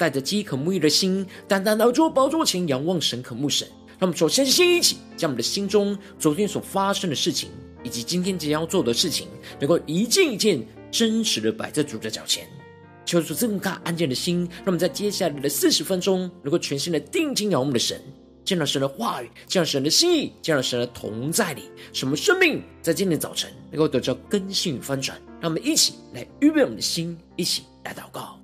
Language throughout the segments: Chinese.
带着饥渴沐浴的心，单单来到宝座前仰望神、渴慕神。让我们首先先一起将我们的心中昨天所发生的事情，以及今天即将要做的事情，能够一件一件真实的摆在主的脚前。求主赐下安静的心，让我们在接下来的四十分钟，能够全心的定睛仰望我们的神，见到神的话语，见到神的心意，见到神的同在里，使我们生命在今天早晨能够得到更新与翻转。让我们一起来预备我们的心，一起来祷告。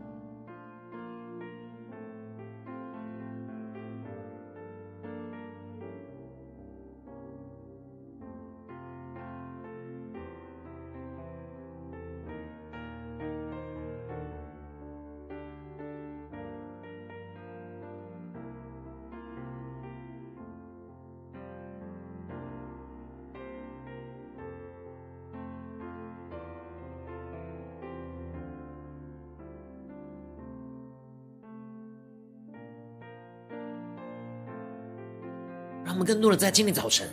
我们更多的在今天早晨，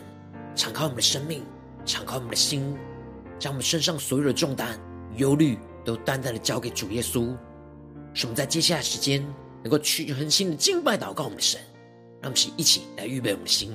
敞开我们的生命，敞开我们的心，将我们身上所有的重担、忧虑，都单单的交给主耶稣。使我们在接下来时间，能够去恒心的敬拜、祷告我们的神。让我们一起来预备我们的心。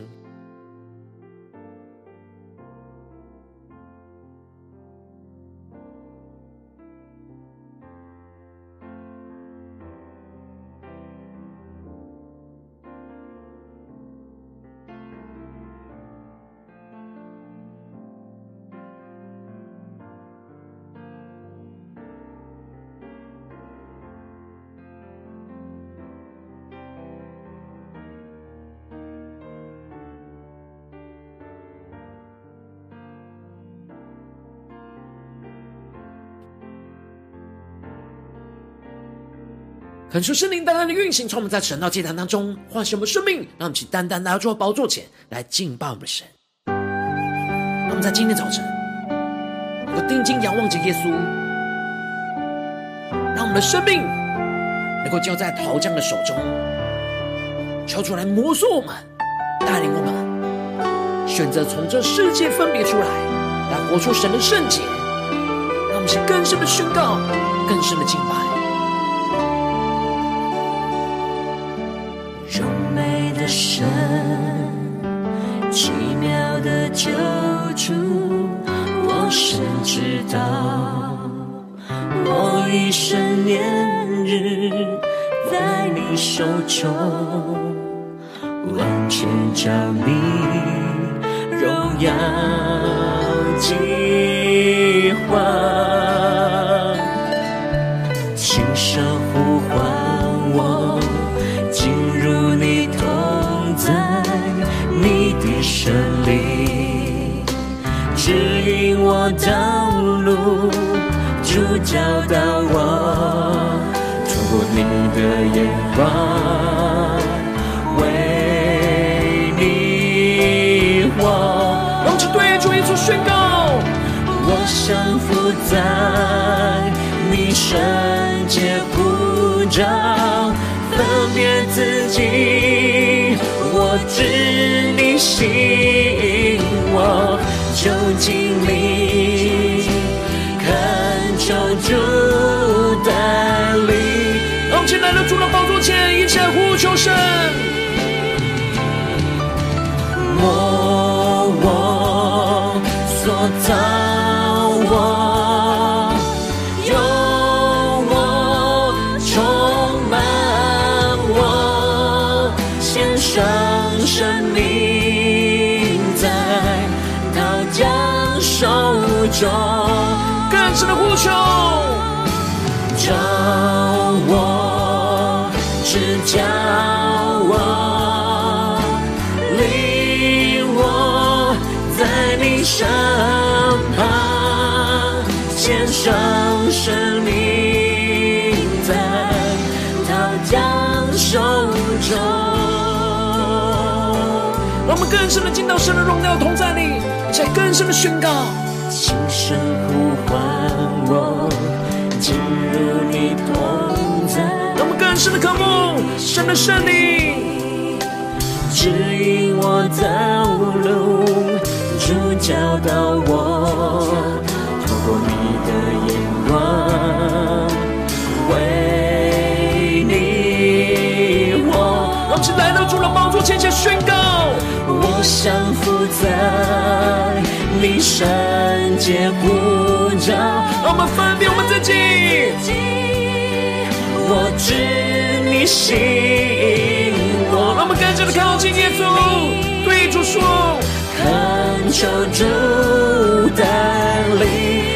恳求圣灵单单的运行，从我们在神道祭坛当中唤醒我们生命，让我们去单单来到宝座前来敬拜我们的神。让我们在今天早晨能够定睛仰望着耶稣，让我们的生命能够交在陶匠的手中，求主来摩挲我们，带领我们选择从这世界分别出来，来活出神的圣洁。让我们去更深的宣告，更深的敬拜。知道，我一生年日在你手中，完全照你荣耀计划，主教导我，透过你的眼光，为你我。让我们对主耶稣宣告：我降服在你圣洁呼召，分别自己，我知你心，我就经历，求生，我我所造，我有我充满我，献上生命，在他将手中，干湿的呼求，找我，指甲。更深的进到神的荣耀同在里，在更深的宣告。轻声呼唤我，进入你同在。让我们更深的渴慕神的圣灵，指引我道路，主教导我，透过你的眼光，为你我。让我们来到主的宝座前，前宣告。我降服在你圣洁呼召，让我们分辨我们自己。我知你心我，让我们更加的靠近耶稣，对主说，恳求主带领。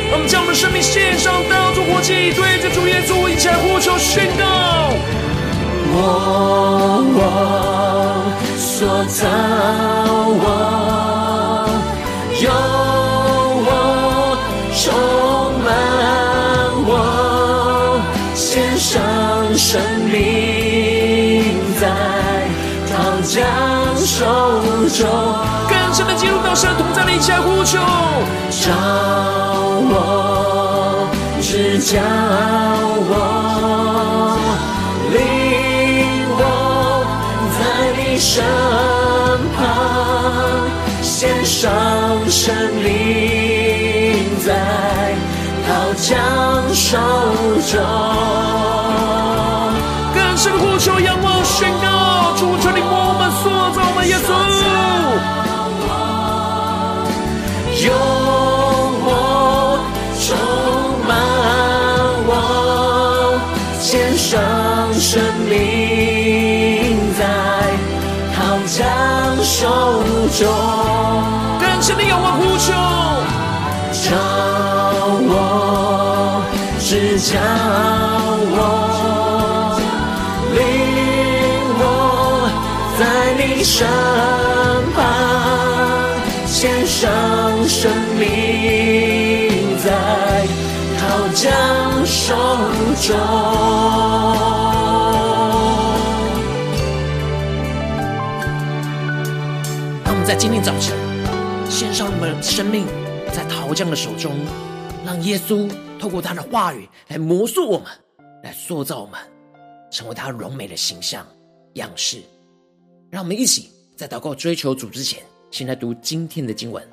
让我们将我们生命献上，当作活祭，对着主耶稣一起来呼求宣告。我我所造我，有我充满我，献上生命在陶匠手中，更深的进入到神同在里，一起来呼求，召我，指教我。身旁，献上生命在刀枪手中。更深呼求，仰望宣告，主求你摸我们塑造我们耶稣。中，更深的仰望呼求，召我，指教我，领我在你身旁，献上生命在陶匠手中。今天早晨，献上我们的生命在陶匠的手中，让耶稣透过他的话语来磨塑我们，来塑造我们，成为他荣美的形象样式。让我们一起在祷告追求主之前，先来读今天的经文。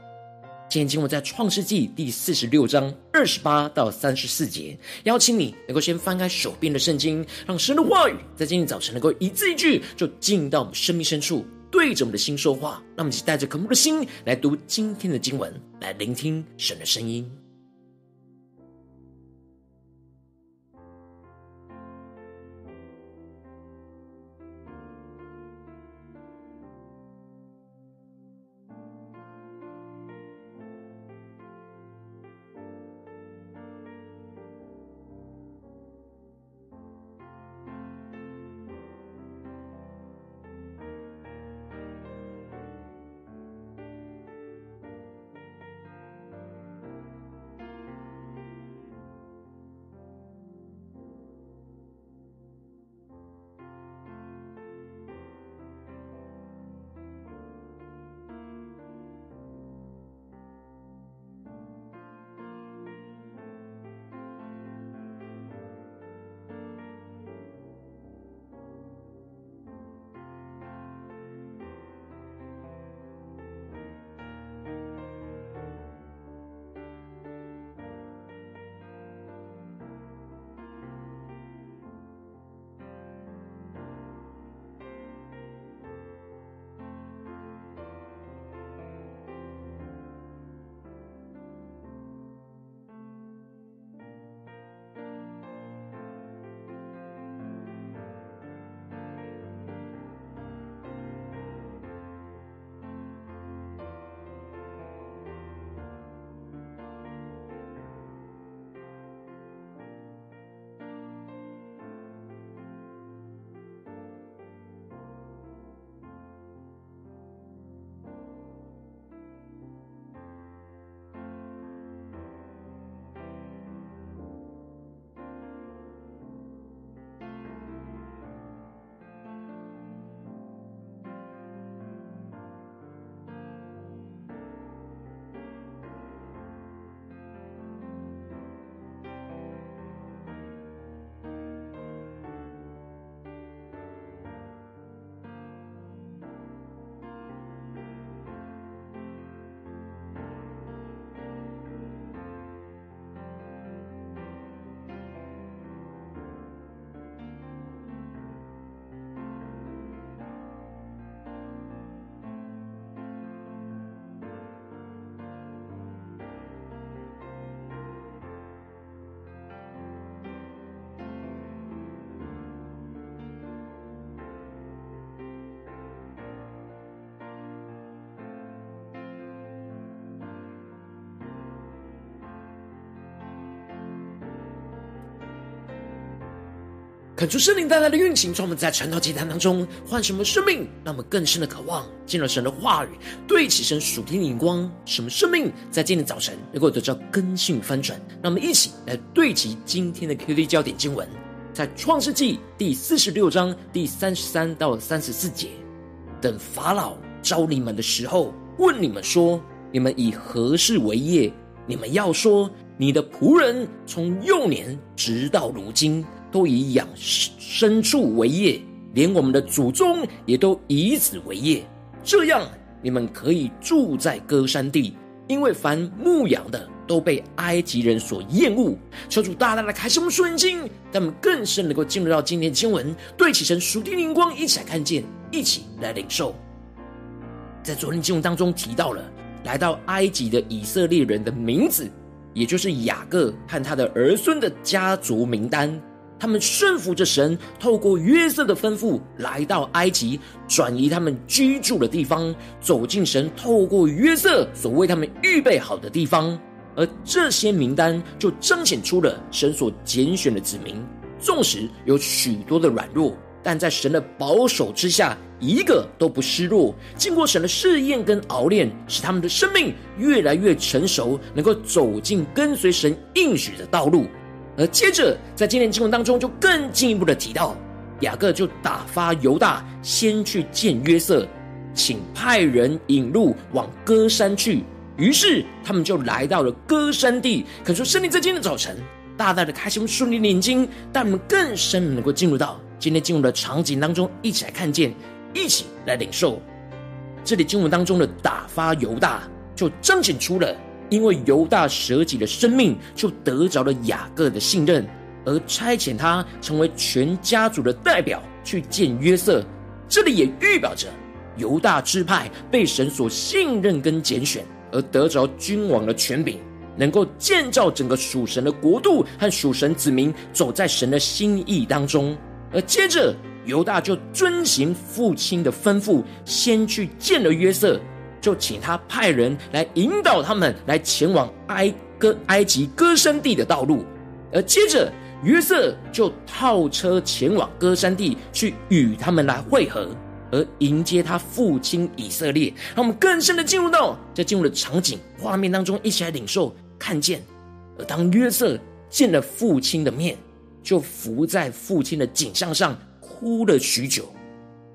今天经文在创世纪第四十六章二十八到三十四节。邀请你能够先翻开手边的圣经，让神的话语在今天早晨能够一字一句就进到我们生命深处。对着我们的心说话，让我们一起带着渴慕的心来读今天的经文，来聆听神的声音。恳求圣灵带来的运行，从我们在晨祷祭坛当中换什么生命，让我们更深的渴望进入神的话语，对齐神属天的眼光。什么生命在今天早晨能够得到更新翻转？让我们一起来对齐今天的 QD 焦点经文，在创世纪第四十六章第三十三到三十四节。等法老召你们的时候，问你们说：你们以何事为业？你们要说：你的仆人从幼年直到如今，都以养牲畜为业，连我们的祖宗也都以此为业。这样，你们可以住在歌山地，因为凡牧羊的都被埃及人所厌恶。求主大大的开示我们属灵经，让我们更深能够进入到今天的经文，对齐神属地灵光，一起来看见。一起来领受，在昨天经文当中提到了来到埃及的以色列人的名字，也就是雅各和他的儿孙的家族名单。他们顺服着神，透过约瑟的吩咐来到埃及，转移他们居住的地方，走进神透过约瑟所为他们预备好的地方。而这些名单就彰显出了神所拣选的子民，纵使有许多的软弱。但在神的保守之下，一个都不失落。经过神的试验跟熬炼，使他们的生命越来越成熟，能够走进跟随神应许的道路。而接着，在今天经文当中，就更进一步的提到，雅各就打发犹大先去见约瑟，请派人引路往歌山去。于是他们就来到了歌山地。可说，圣灵在今天的早晨，大大的开启我们属灵的眼睛，带我们更深能够进入到。今天进入的场景当中，一起来看见，一起来领受。这里经文当中的打发犹大，就彰显出了，因为犹大舍己的生命，就得着了雅各的信任，而差遣他成为全家族的代表去见约瑟。这里也预表着犹大支派被神所信任跟拣选，而得着君王的权柄，能够建造整个属神的国度和属神子民走在神的心意当中。而接着，犹大就遵行父亲的吩咐，先去见了约瑟，就请他派人来引导他们来前往埃歌埃及歌山地的道路。而接着，约瑟就套车前往歌山地去与他们来会合，而迎接他父亲以色列。让我们更深的进入到在进入的场景画面当中，一起来领受看见。而当约瑟见了父亲的面，就伏在父亲的颈项上哭了许久，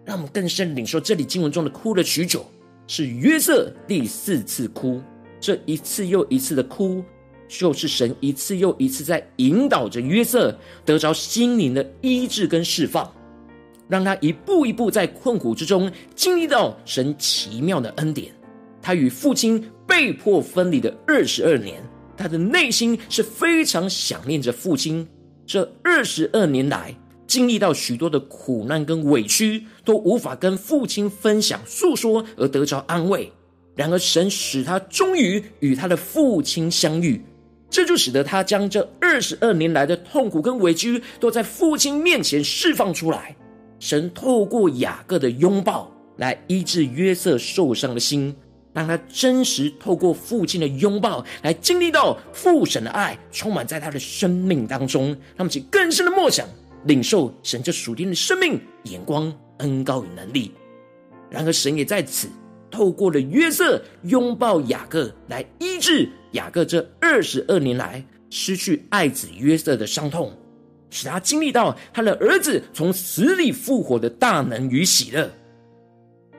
让我们更深领受这里经文中的哭了许久，是约瑟第四次哭。这一次又一次的哭，就是神一次又一次在引导着约瑟得着心灵的医治跟释放，让他一步一步在困苦之中经历到神奇妙的恩典。他与父亲被迫分离的二十二年，他的内心是非常想念着父亲。这二十二年来，经历到许多的苦难跟委屈，都无法跟父亲分享诉说而得着安慰。然而，神使他终于与他的父亲相遇，这就使得他将这二十二年来的痛苦跟委屈，都在父亲面前释放出来。神透过雅各的拥抱，来医治约瑟受伤的心。让他真实透过父亲的拥抱来经历到父神的爱，充满在他的生命当中，让他们起更深的默想，领受神这属天的生命眼光、恩膏与能力。然而，神也在此透过了约瑟拥抱雅各，来医治雅各这二十二年来失去爱子约瑟的伤痛，使他经历到他的儿子从死里复活的大能与喜乐。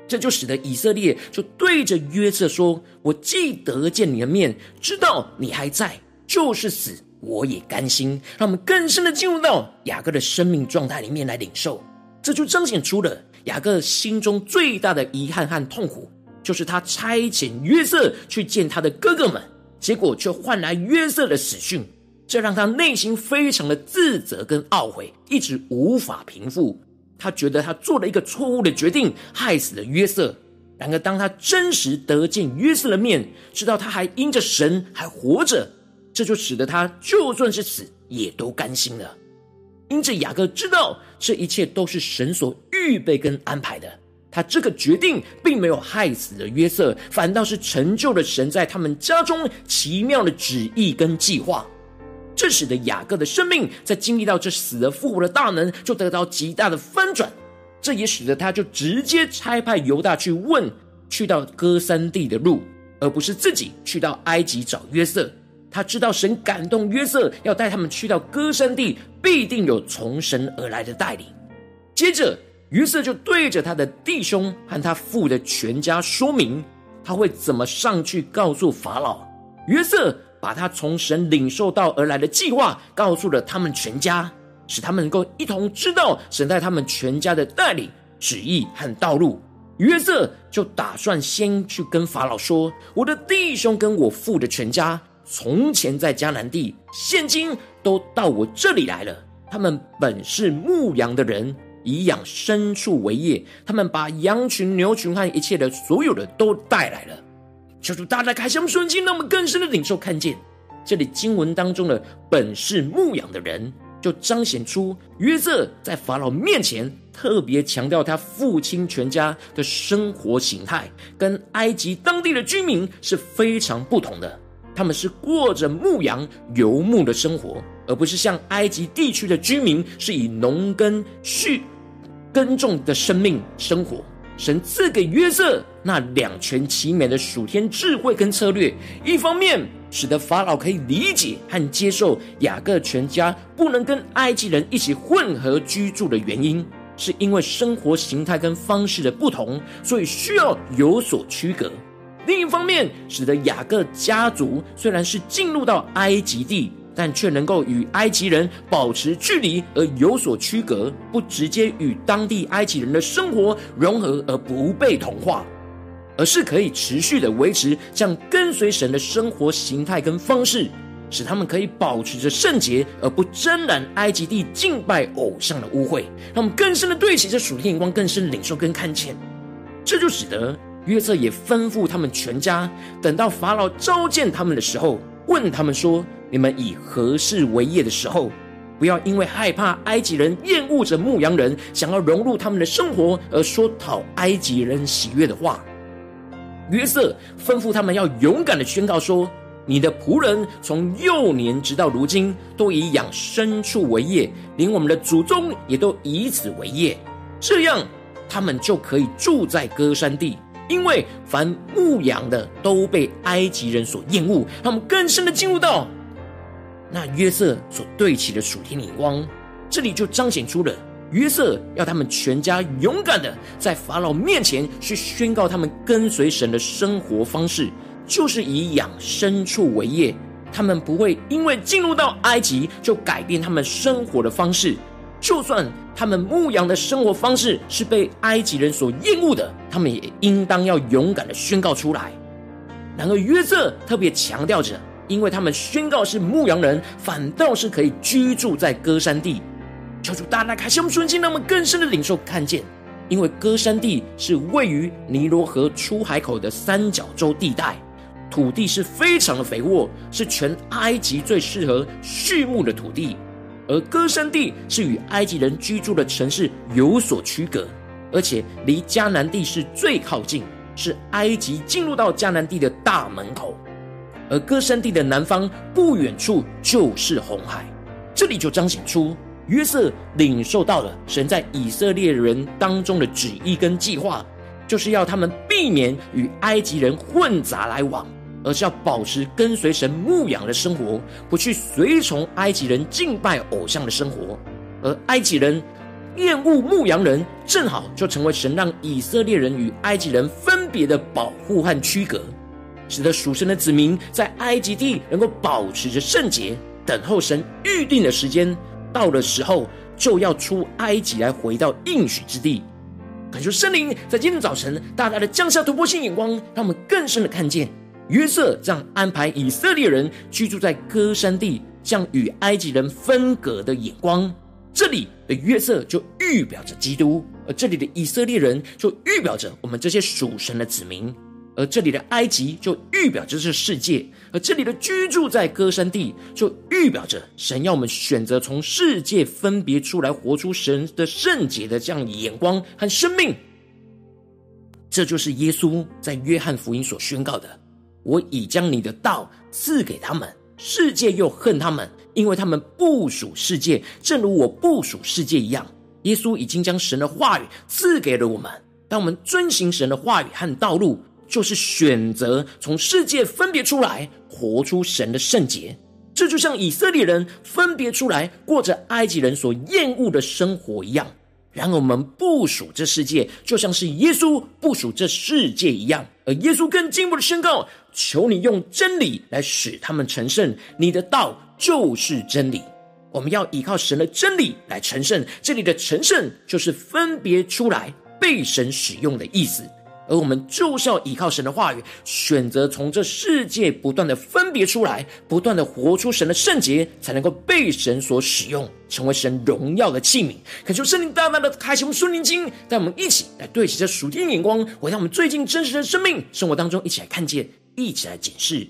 这就使得以色列就对着约瑟说：“我既得见你的面，知道你还在，就是死我也甘心。”让我们更深的进入到雅各的生命状态里面来领受。这就彰显出了雅各心中最大的遗憾和痛苦，就是他差遣约瑟去见他的哥哥们，结果却换来约瑟的死讯，这让他内心非常的自责跟懊悔，一直无法平复。他觉得他做了一个错误的决定，害死了约瑟。然而，当他真实得见约瑟的面，知道他还因着神还活着，这就使得他就算是死，也都甘心了。因着雅各知道这一切都是神所预备跟安排的，他这个决定并没有害死了约瑟，反倒是成就了神在他们家中奇妙的旨意跟计划。这使得雅各的生命在经历到这死而复活的大能，就得到极大的翻转。这也使得他就直接差派犹大去问去到歌珊地的路，而不是自己去到埃及找约瑟。他知道神感动约瑟要带他们去到歌珊地，必定有从神而来的带领。接着，约瑟就对着他的弟兄和他父的全家说明，他会怎么上去告诉法老。约瑟把他从神领受到而来的计划告诉了他们全家，使他们能够一同知道神在他们全家的带领、旨意和道路。约瑟就打算先去跟法老说：“我的弟兄跟我父的全家，从前在迦南地，现今都到我这里来了。他们本是牧羊的人。”以养牲畜为业，他们把羊群、牛群和一切的所有的都带来了。求主大大开箱瞬间，让我们更深的领受看见这里经文当中的本是牧羊的人，就彰显出约瑟在法老面前特别强调他父亲全家的生活形态，跟埃及当地的居民是非常不同的。他们是过着牧羊游牧的生活，而不是像埃及地区的居民是以农耕畜。耕种的生命生活，神赐给约瑟那两全其美的属天智慧跟策略，一方面使得法老可以理解和接受雅各全家不能跟埃及人一起混合居住的原因，是因为生活形态跟方式的不同，所以需要有所区隔；另一方面，使得雅各家族虽然是进入到埃及地。但却能够与埃及人保持距离而有所区隔，不直接与当地埃及人的生活融合而不被同化，而是可以持续的维持这样跟随神的生活形态跟方式，使他们可以保持着圣洁而不沾染埃及地敬拜偶像的污秽，让我们更深的对齐这属天眼光，更深领受跟看见。这就使得约瑟也吩咐他们全家，等到法老召见他们的时候，问他们说。你们以何事为业的时候，不要因为害怕埃及人厌恶着牧羊人，想要融入他们的生活，而说讨埃及人喜悦的话。约瑟吩咐他们要勇敢的宣告说：“你的仆人从幼年直到如今，都以养牲畜为业，连我们的祖宗也都以此为业。这样，他们就可以住在歌山地，因为凡牧羊的都被埃及人所厌恶。他们更深的进入到。”那约瑟所对齐的属天眼光，这里就彰显出了约瑟要他们全家勇敢的在法老面前去宣告他们跟随神的生活方式，就是以养牲畜为业。他们不会因为进入到埃及就改变他们生活的方式，就算他们牧羊的生活方式是被埃及人所厌恶的，他们也应当要勇敢的宣告出来。然而约瑟特别强调着。因为他们宣告是牧羊人，反倒是可以居住在歌山地。求主大大开启我们瞬间，让我们更深的领受看见。因为歌山地是位于尼罗河出海口的三角洲地带，土地是非常的肥沃，是全埃及最适合畜牧的土地。而歌珊地是与埃及人居住的城市有所区隔，而且离迦南地是最靠近，是埃及进入到迦南地的大门口。而歌珊地的南方不远处就是红海，这里就彰显出约瑟领受到了神在以色列人当中的旨意跟计划，就是要他们避免与埃及人混杂来往，而是要保持跟随神牧养的生活，不去随从埃及人敬拜偶像的生活。而埃及人厌恶牧羊人，正好就成为神让以色列人与埃及人分别的保护和区隔。使得属神的子民在埃及地能够保持着圣洁，等候神预定的时间到了时候，就要出埃及来回到应许之地。感谢圣灵在今天早晨大大的降下突破性眼光，让我们更深的看见约瑟这样安排以色列人居住在歌山地，这样与埃及人分隔的眼光。这里的约瑟就预表着基督，而这里的以色列人就预表着我们这些属神的子民。而这里的埃及就预表着这世界，而这里的居住在歌山地就预表着神要我们选择从世界分别出来，活出神的圣洁的这样眼光和生命。这就是耶稣在约翰福音所宣告的：“我已将你的道赐给他们，世界又恨他们，因为他们不属世界，正如我不属世界一样。耶稣已经将神的话语赐给了我们。当我们遵行神的话语和道路，就是选择从世界分别出来，活出神的圣洁。这就像以色列人分别出来，过着埃及人所厌恶的生活一样。然而，我们不属这世界，就像是耶稣不属这世界一样。而耶稣更进一步的宣告：求你用真理来使他们成圣，你的道就是真理。我们要依靠神的真理来成圣。这里的成圣就是分别出来。被神使用的意思，而我们就是要依靠神的话语，选择从这世界不断的分别出来，不断的活出神的圣洁，才能够被神所使用，成为神荣耀的器皿。恳求圣灵大大的开启我们属灵经，带我们一起来对齐这属天眼光，回到我们最近真实的生命生活当中，一起来看见，一起来检视。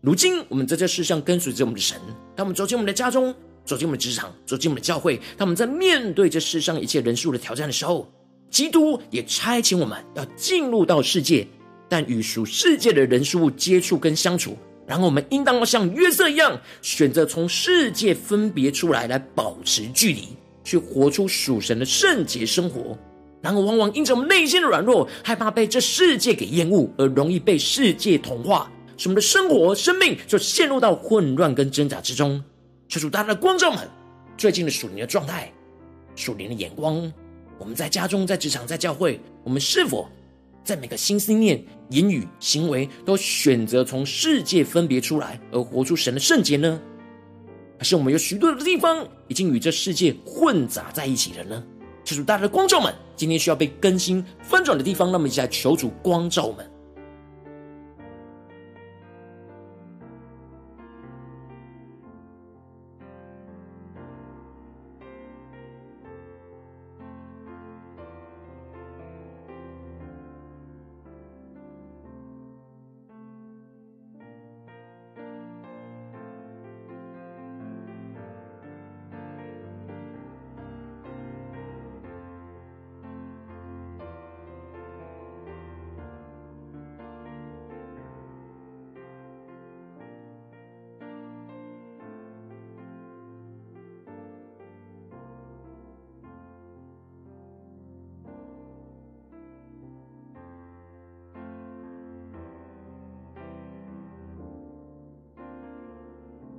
如今我们在这世上跟随着我们的神，当我们走进我们的家中，走进我们的职场，走进我们的教会，当我们在面对这世上一切人数的挑战的时候。基督也差遣我们要进入到世界，但与属世界的人事物接触跟相处。然后我们应当要像约瑟一样，选择从世界分别出来，来保持距离，去活出属神的圣洁生活。然后往往因着我们内心的软弱，害怕被这世界给厌恶，而容易被世界同化，使我们的生活、生命就陷入到混乱跟挣扎之中。求主大大的光照们，最近的属灵的状态、属灵的眼光。我们在家中、在职场、在教会，我们是否在每个心思念、言语、行为都选择从世界分别出来，而活出神的圣洁呢？还是我们有许多的地方已经与这世界混杂在一起了呢？求主大家的光照们，今天需要被更新翻转的地方，那么一起来求主光照们。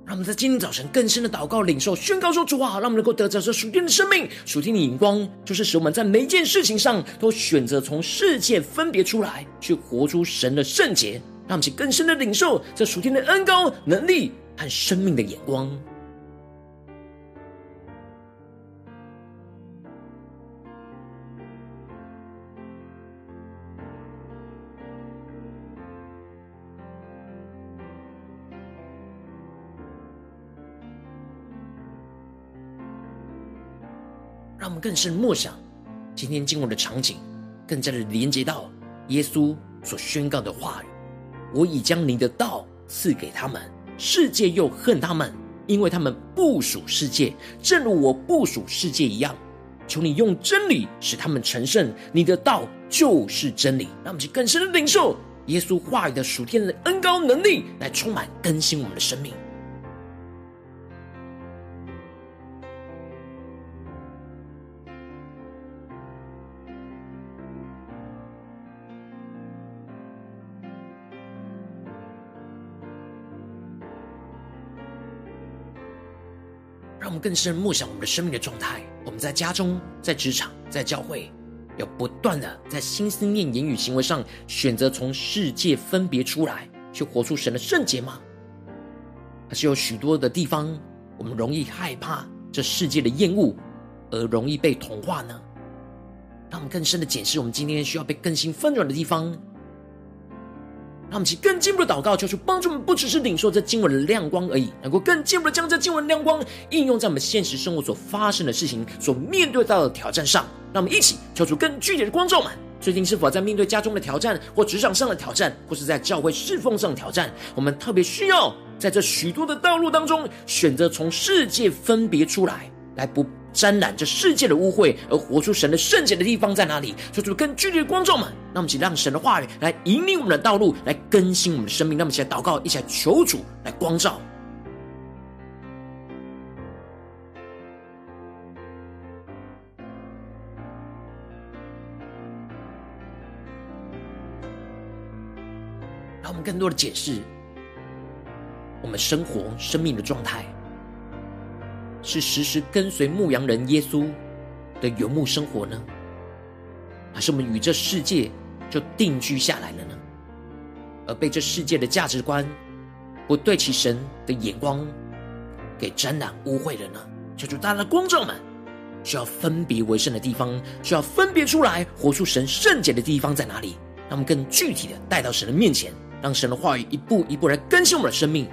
让我们在今天早晨更深的祷告、领受、宣告说：“主啊，让我们能够得着这属天的生命、属天的眼光，就是使我们在每一件事情上都选择从世界分别出来，去活出神的圣洁。让我们去更深的领受这属天的恩高、能力和生命的眼光。”更深默想今天经文的场景，更加的连接到耶稣所宣告的话语：“我已将你的道赐给他们，世界又恨他们，因为他们不属世界，正如我不属世界一样。求你用真理使他们成圣，你的道就是真理。”让我们去更深的领受耶稣话语的属天的恩高能力，来充满更新我们的生命。让我们更深默想我们的生命的状态。我们在家中、在职场、在教会，要不断的在心思念、言语、行为上选择从世界分别出来，去活出神的圣洁吗？还是有许多的地方，我们容易害怕这世界的厌恶，而容易被同化呢？让我们更深的检视我们今天需要被更新翻转的地方。让我们起更进一步的祷告，求主帮助我们，不只是领受这经文的亮光而已，能够更进一步的将这经文亮光应用在我们现实生活所发生的事情、所面对到的挑战上。让我们一起求主更具体的光照们。最近是否在面对家中的挑战，或职场上的挑战，或是在教会侍奉上的挑战？我们特别需要在这许多的道路当中，选择从世界分别出来，来不。沾染这世界的污秽，而活出神的圣洁的地方在哪里？求主更具体的光照们，那我们请让神的话语来引领我们的道路，来更新我们的生命。那么，起来祷告，一起来求主来光照。让我们更多的解释我们生活生命的状态，是时时跟随牧羊人耶稣的游牧生活呢，还是我们与这世界就定居下来了呢？而被这世界的价值观不对其神的眼光给沾染污秽了呢？求主大家的光照们，需要分别为圣的地方，需要分别出来活出神圣洁的地方在哪里？让我们更具体的带到神的面前，让神的话语一步一步来更新我们的生命。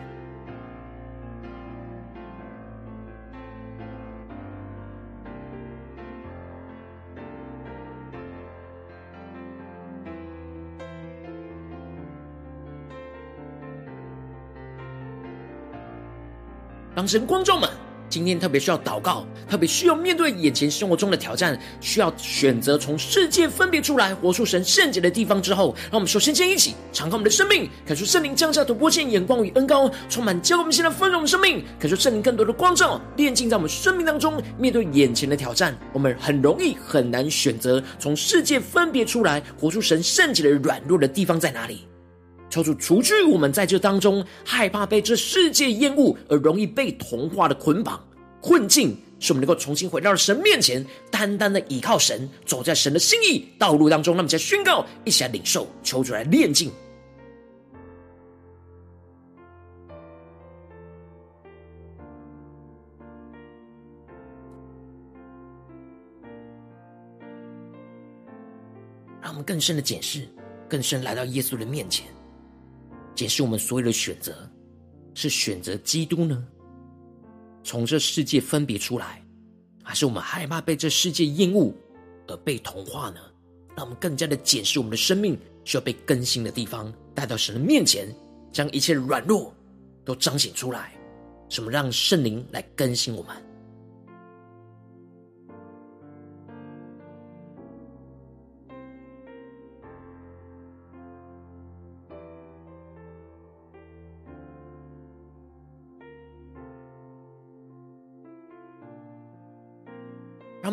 神光照们，今天特别需要祷告，特别需要面对眼前生活中的挑战，需要选择从世界分别出来，活出神圣洁的地方之后，让我们首先先一起敞开我们的生命，感受圣灵降下突破性眼光与恩膏，充满教我们现在丰盛的生命，感受圣灵更多的光照，炼净在我们生命当中。面对眼前的挑战，我们很容易很难选择从世界分别出来，活出神圣洁的软弱的地方在哪里？求主除去我们在这当中害怕被这世界厌恶而容易被同化的捆绑困境，使我们能够重新回到神面前，单单的依靠神，走在神的心意道路当中。那么，再宣告，一起来领受，求主来炼净。让我们更深的检视，更深来到耶稣的面前。解释我们所有的选择，是选择基督呢？从这世界分别出来，还是我们害怕被这世界厌恶而被同化呢？让我们更加的检视我们的生命需要被更新的地方，带到神的面前，将一切软弱都彰显出来，什么让圣灵来更新我们。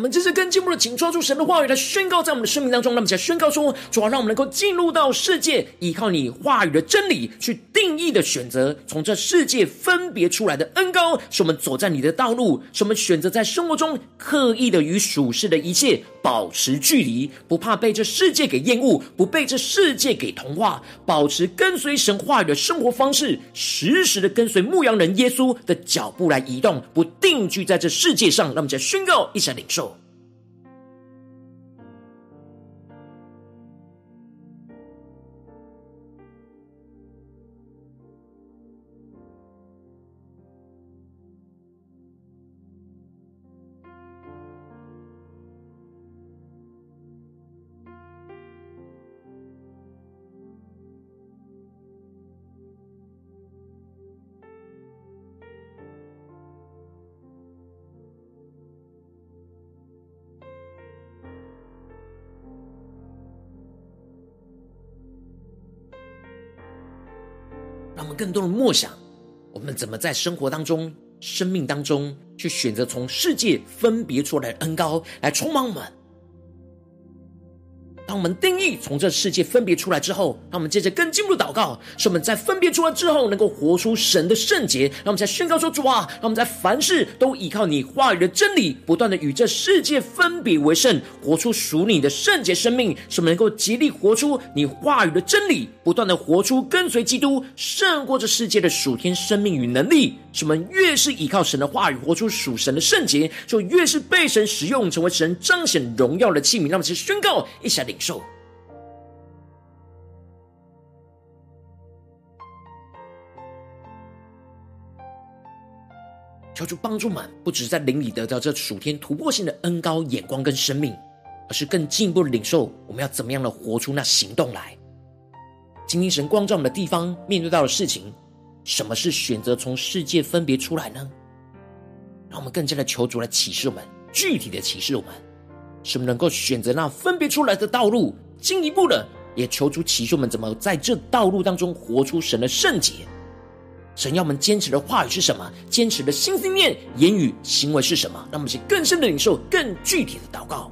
我们这次更进一步的，请抓住神的话语来宣告在我们的生命当中。那么，在宣告说，主啊，让我们能够进入到世界，依靠你话语的真理，去定义的选择，从这世界分别出来的恩膏，使我们走在你的道路，使我们选择在生活中刻意的与属世的一切保持距离，不怕被这世界给厌恶，不被这世界给同化，保持跟随神话语的生活方式，时时的跟随牧羊人耶稣的脚步来移动，不定居在这世界上。那么，在宣告，一起领受。更多的默想，我们怎么在生活当中、生命当中，去选择从世界分别出来的恩膏来充满我们。当我们定义从这世界分别出来之后，让我们接着更进一步祷告，使我们在分别出来之后，能够活出神的圣洁。让我们在宣告说：主啊，让我们在凡事都依靠你话语的真理，不断的与这世界分别为圣，活出属你的圣洁生命。使我们能够竭力活出你话语的真理，不断的活出跟随基督，胜过这世界的属天生命与能力。使我们越是依靠神的话语，活出属神的圣洁，就越是被神使用，成为神彰显荣耀的器皿。让我们宣告，一起来领受。求主帮助们，不只在灵里得到这属天突破性的恩膏眼光跟生命，而是更进一步的领受，我们要怎么样的活出那行动来。今天神光照我们的地方，面对到的事情，什么是选择从世界分别出来呢？让我们更加的求主来启示我们，具体的启示我们，使我们能够选择那分别出来的道路。进一步的，也求主启示我们怎么在这道路当中活出神的圣洁。神要我们坚持的话语是什么？坚持的心思念、言语、行为是什么？让我们去更深的领受，更具体的祷告。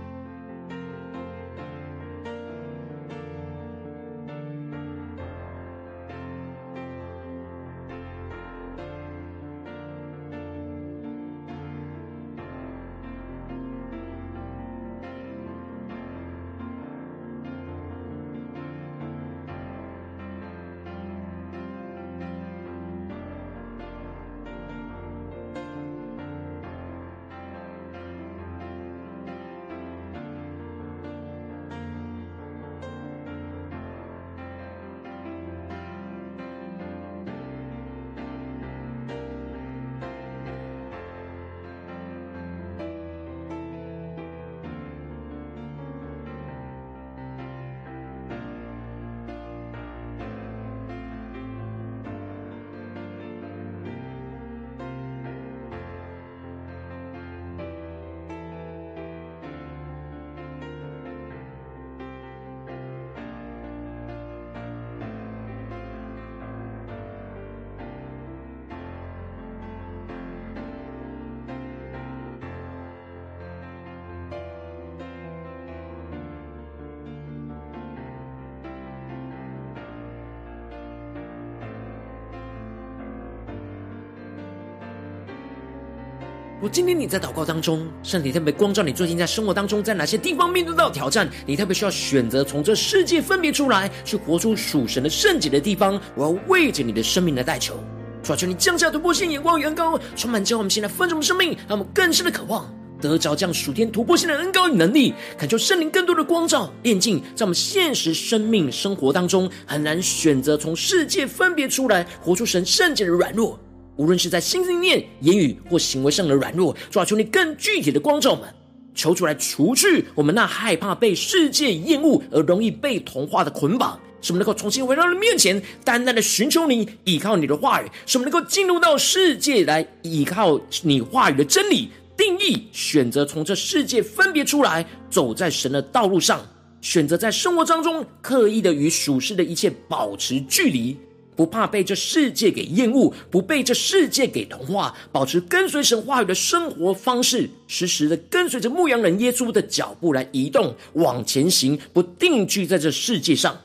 我今天你在祷告当中，圣灵特别光照你，最近在生活当中，在哪些地方面对到挑战？你特别需要选择从这世界分别出来，去活出属神的圣洁的地方。我要为着你的生命来代求，求求你降下突破性眼光与恩膏，充满将我们现在分盛的生命，让我们更深的渴望得着这样属天突破性的恩膏与能力，恳求圣灵更多的光照炼净，在我们现实生命生活当中很难选择从世界分别出来，活出神圣洁的软弱。无论是在心念、言语或行为上的软弱，主啊，求你更具体的光照我们，求出来除去我们那害怕被世界厌恶而容易被同化的捆绑，使我们能够重新回到你面前，单单的寻求你，依靠你的话语，使我们能够进入到世界来依靠你话语的真理定义，选择从这世界分别出来，走在神的道路上，选择在生活当中刻意的与属世的一切保持距离。不怕被这世界给厌恶，不被这世界给同化，保持跟随神话语的生活方式，时时的跟随着牧羊人耶稣的脚步来移动，往前行，不定居在这世界上。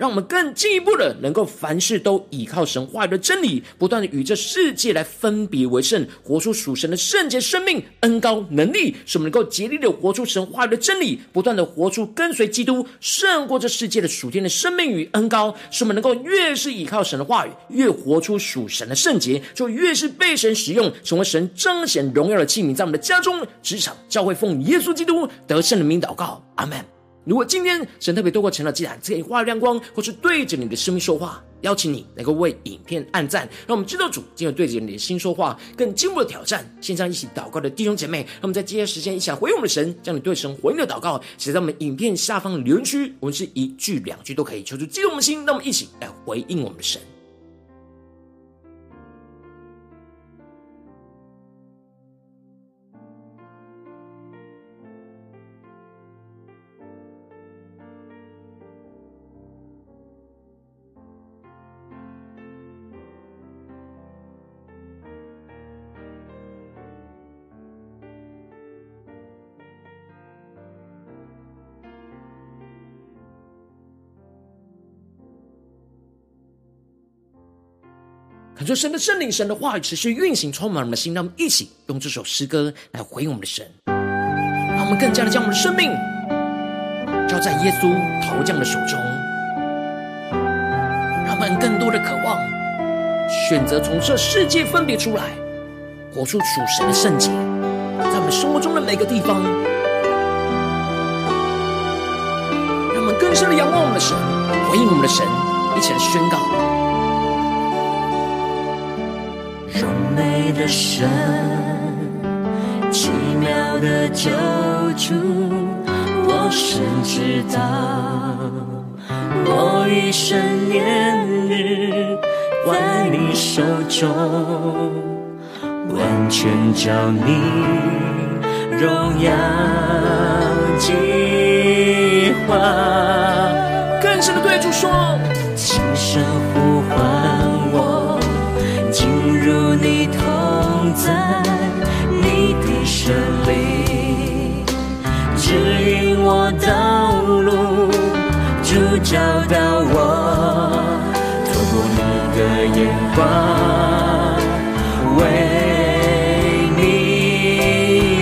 让我们更进一步的，能够凡事都倚靠神话语的真理，不断的与这世界来分别为圣，活出属神的圣洁生命、恩高能力，使我们能够竭力的活出神话语的真理，不断的活出跟随基督胜过这世界的属天的生命与恩高，使我们能够越是倚靠神的话语，越活出属神的圣洁，就越是被神使用，成为神彰显荣耀的器皿，在我们的家中、职场、教会，奉耶稣基督得胜的名祷告，阿门。如果今天神特别透过晨祷祭坛赐给话语亮光，或是对着你的生命说话，邀请你能够为影片按赞，让我们知道主今日对着你的心说话，更进一步的挑战。线上一起祷告的弟兄姐妹，让我们在接下来时间一起来回应我们的神，将你对神回应的祷告写在我们影片下方的留言区，我们是一句两句都可以，求主激动的心，让我们一起来回应我们的神。恳求神的圣灵、神的话语持续运行，充满我们的心。让我们一起用这首诗歌来回应我们的神，让我们更加的将我们的生命交在耶稣陶匠的手中，让我们更多的渴望选择从这世界分别出来，活出属神的圣洁，在我们生活中的每个地方，让我们更深的仰望我们的神，回应我们的神，一起来宣告。的神，奇妙的救主，我深知道，我一生年日在你手中，完全照你荣耀计划。更深的对主说，的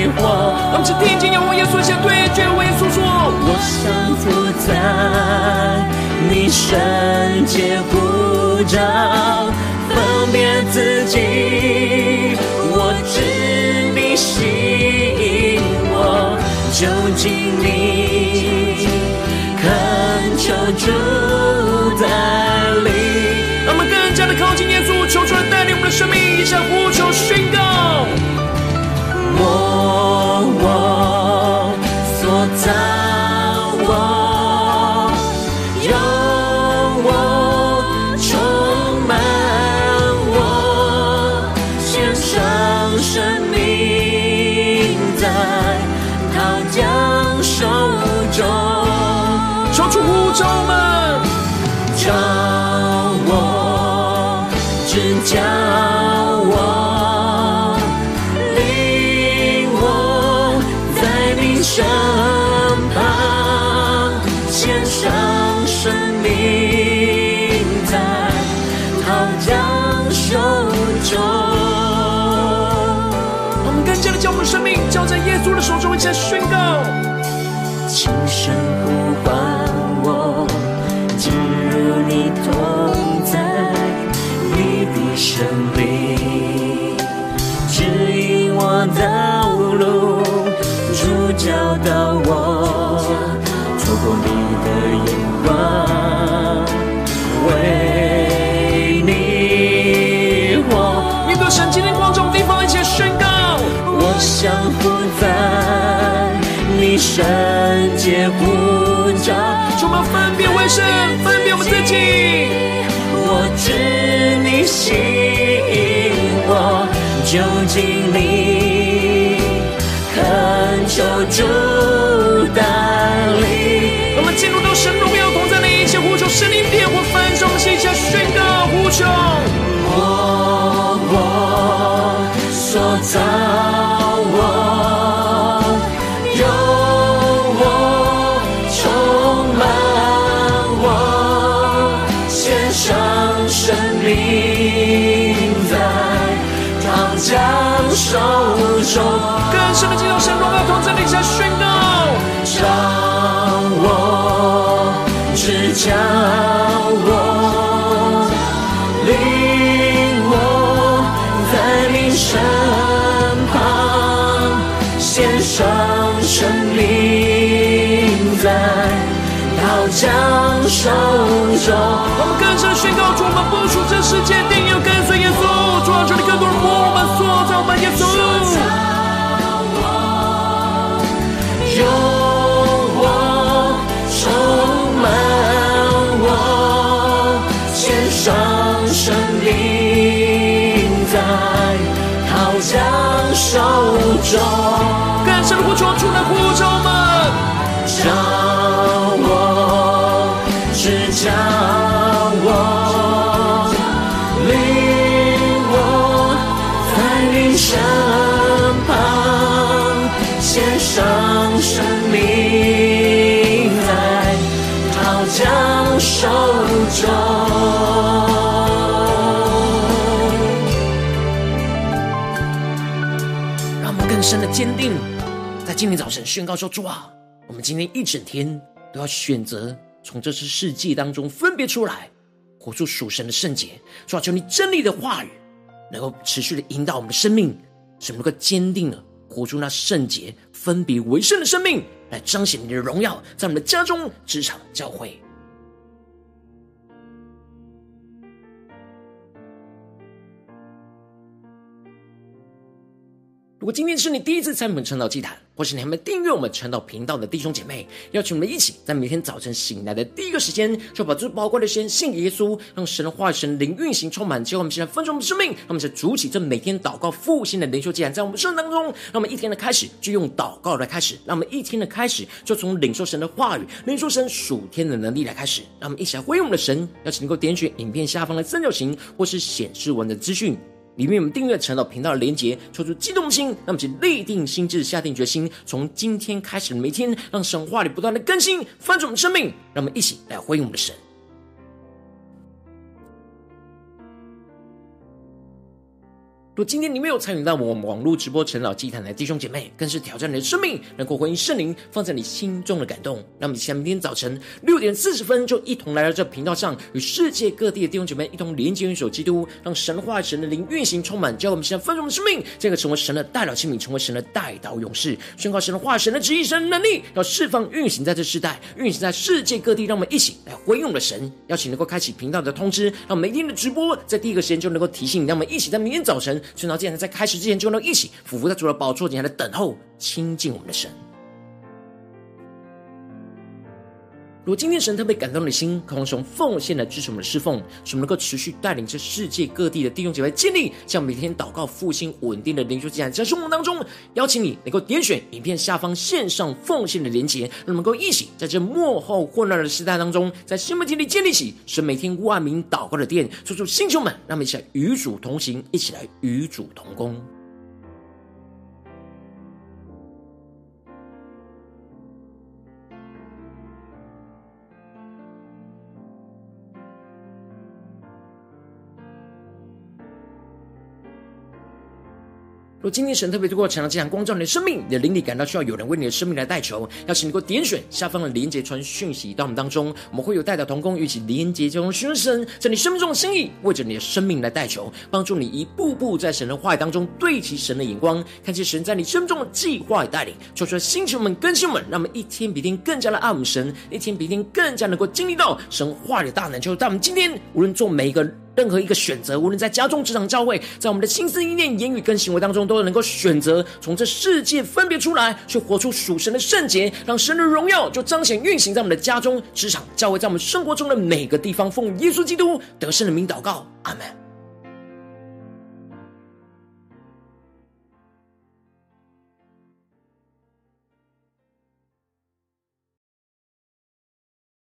眼光为。听见仰望耶稣，向对决为耶稣说：我想在你圣洁呼召，分别自己，我知你吸引我，就近你，恳求主来带生命交在耶稣的手中，一起来宣告。我降服在你圣洁呼召，充满分别为圣，分别我们自己。我知你吸引我，就近你。恳求主陶匠手中。我们更深宣告，主，我们不属这世界，定要跟随耶稣。主啊，求你更多人摸我们，塑造我们，耶稣。有我充满我，献上生命在陶匠手中。宣告说：主啊，我们今天一整天都要选择从这次世界当中分别出来，活出属神的圣洁。主啊，求你真理的话语能够持续的引导我们的生命，使我们能够坚定的。活出那圣洁、分别为圣的生命，来彰显你的荣耀，在我们的家中、职场、教会。如果今天是你第一次参与我们晨祷祭坛，或是你还没订阅我们晨祷频道的弟兄姐妹，邀请我们一起在每天早晨醒来的第一个时间，就把这宝贵的时间献给耶稣，让神的话语、神灵运行充满，结果我们现在丰盛的生命，让我们在主起这每天祷告复兴的灵修祭坛，在我们生命当中，让我们一天的开始就用祷告来开始，让我们一天的开始就从领受神的话语、领受神属天的能力来开始，让我们一起来回应我们的神，邀请能够点选影片下方的三角形，或是显示文的资讯。里面我们订阅长老频道的连结，抽出激动的心，那么请立定心智，下定决心，从今天开始的每天，让神话里不断的更新，翻转我们生命，让我们一起来回应我们的神。若今天你没有参与到我们网络直播晨祷祭坛的弟兄姐妹，更是挑战你的生命，能够回应圣灵放在你心中的感动。那么，下明天早晨六点四十分，就一同来到这频道上，与世界各地的弟兄姐妹一同连接、元首基督，让神话、神的灵运行充满，教我们现在丰盛的生命，这个成为神的代表器皿，成为神的代祷勇士，宣告神的话、神的旨意、神的能力，要释放、运行在这世代，运行在世界各地。让我们一起来回应我们的神，邀请能够开启频道的通知，让每天的直播在第一个时间就能够提醒你。让我们一起在明天早晨。圣道既然在开始之前，就能一起俯伏在主的宝座前来等候亲近我们的神。如果今天神特别感动你的心，渴望从奉献来支持我们的侍奉，使我们能够持续带领这世界各地的弟兄姐妹建立，像每天祷告复兴稳定的灵修祭坛，在生活当中，邀请你能够点选影片下方线上奉献的连结，让我们能够一起在这末后混乱的时代当中，在新媒体里建立起神每天万名祷告的殿，说出星球们，让我们一起来与主同行，一起来与主同工。若今天神特别透过晨祷祭坛光照你的生命，你的灵里感到需要有人为你的生命来代求，邀请你给我点选下方的连结传讯息到我们当中，我们会有代表同工与其连结交通寻求神在你生命中的心意，为着你的生命来代求，帮助你一步步在神的话语当中对齐神的眼光，看见神在你生命中的计划与带领，求出来星球们更新们，让我们一天比一天更加的爱我们神，一天比一天更加能够经历到神话的大能。就在我们今天无论做每一个。任何一个选择，无论在家中、职场、教会，在我们的心思意念、言语跟行为当中，都能够选择从这世界分别出来，去活出属神的圣洁，让神的荣耀就彰显运行在我们的家中、职场、教会，在我们生活中的每个地方。奉耶稣基督得胜的名祷告，阿门。